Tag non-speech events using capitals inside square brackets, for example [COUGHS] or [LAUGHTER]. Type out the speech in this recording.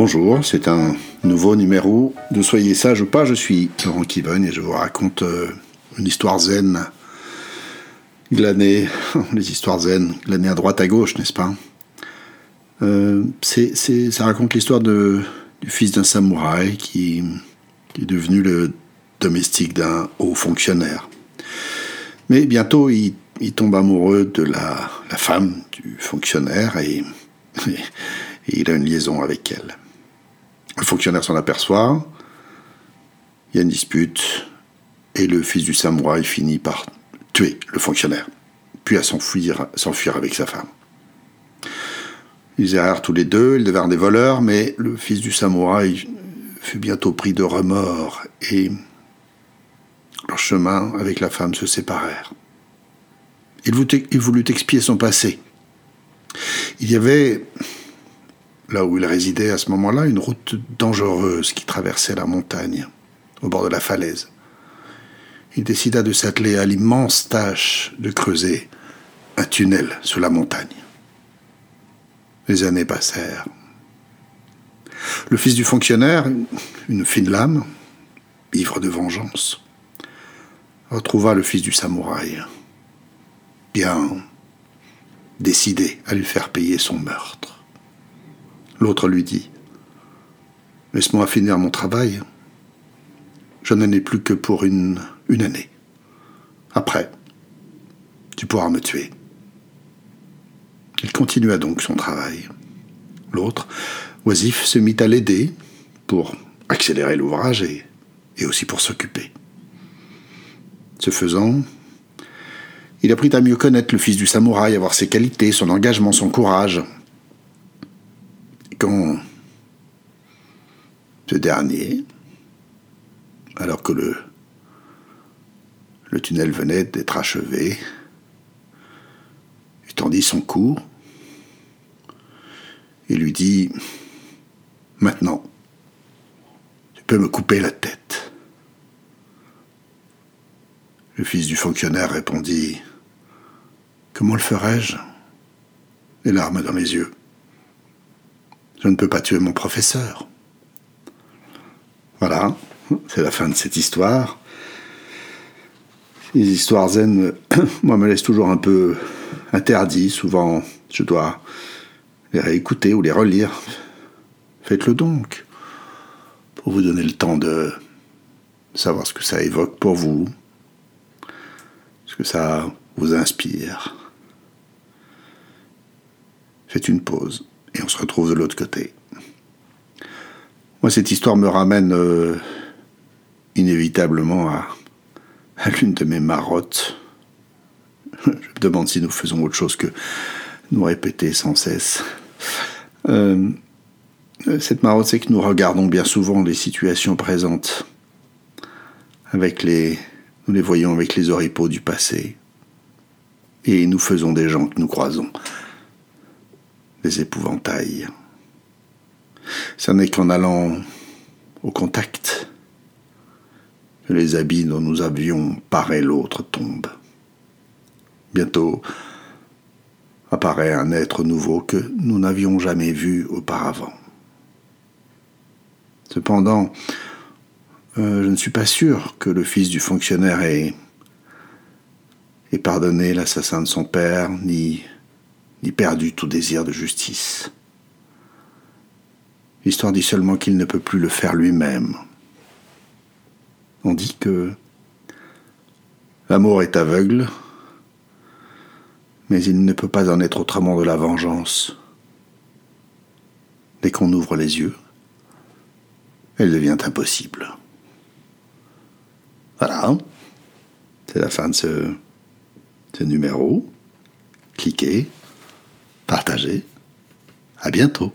Bonjour, c'est un nouveau numéro de Soyez sage ou pas. Je suis Laurent Kivogne et je vous raconte euh, une histoire zen glanée, [LAUGHS] les histoires zen glanées à droite à gauche, n'est-ce pas? Euh, Ça raconte l'histoire du fils d'un samouraï qui, est devenu le domestique d'un haut fonctionnaire. Mais bientôt, il, tombe amoureux de la, femme du fonctionnaire [LAUGHS] et il a une liaison avec elle. Le fonctionnaire s'en aperçoit, il y a une dispute, et le fils du samouraï finit par tuer le fonctionnaire, puis à s'enfuir, avec sa femme. Ils errèrent tous les deux, ils devinrent des voleurs, mais le fils du samouraï fut bientôt pris de remords, et leurs chemins avec la femme se séparèrent. Il voulut expier son passé. Il y avait là où il résidait à ce moment-là, une route dangereuse qui traversait la montagne, au bord de la falaise. Il décida de s'atteler à l'immense tâche de creuser un tunnel sous la montagne. Les années passèrent. Le fils du fonctionnaire, une fine lame, ivre de vengeance, retrouva le fils du samouraï, bien décidé à lui faire payer son meurtre. L'autre lui dit Laisse-moi finir mon travail. Je n'en ai plus que pour une, année. Après, tu pourras me tuer. Il continua donc son travail. L'autre, oisif, se mit à l'aider pour accélérer l'ouvrage et, et aussi pour s'occuper. Ce faisant, il apprit à mieux connaître le fils du samouraï, à voir ses qualités, son engagement, son courage, ce dernier, alors que le, tunnel venait d'être achevé, il tendit son cou et lui dit Maintenant, tu peux me couper la tête. Le fils du fonctionnaire répondit Comment le ferais-je Les larmes dans les yeux. Je ne peux pas tuer mon professeur. Voilà, c'est la fin de cette histoire. Les histoires zen, [COUGHS] moi, me laissent toujours un peu interdit. Souvent, je dois les réécouter ou les relire. Faites-le donc, pour vous donner le temps de savoir ce que ça évoque pour vous, ce que ça vous inspire. Faites une pause et on se retrouve de l'autre côté. Moi, cette histoire me ramène euh, inévitablement à, l'une de mes marottes. [LAUGHS] Je me demande si nous faisons autre chose que nous répéter sans cesse. Euh, cette marotte, c'est que nous regardons bien souvent les situations présentes avec les, nous les voyons avec les oripeaux du passé, et nous faisons des gens que nous croisons des épouvantails. Ce n'est qu'en allant au contact que les habits dont nous avions paré l'autre tombent. Bientôt apparaît un être nouveau que nous n'avions jamais vu auparavant. Cependant, euh, je ne suis pas sûr que le fils du fonctionnaire ait, ait pardonné l'assassin de son père, ni ni perdu tout désir de justice. L'histoire dit seulement qu'il ne peut plus le faire lui-même. On dit que l'amour est aveugle, mais il ne peut pas en être autrement de la vengeance. Dès qu'on ouvre les yeux, elle devient impossible. Voilà, c'est la fin de ce, ce numéro. Cliquez partagez. À bientôt.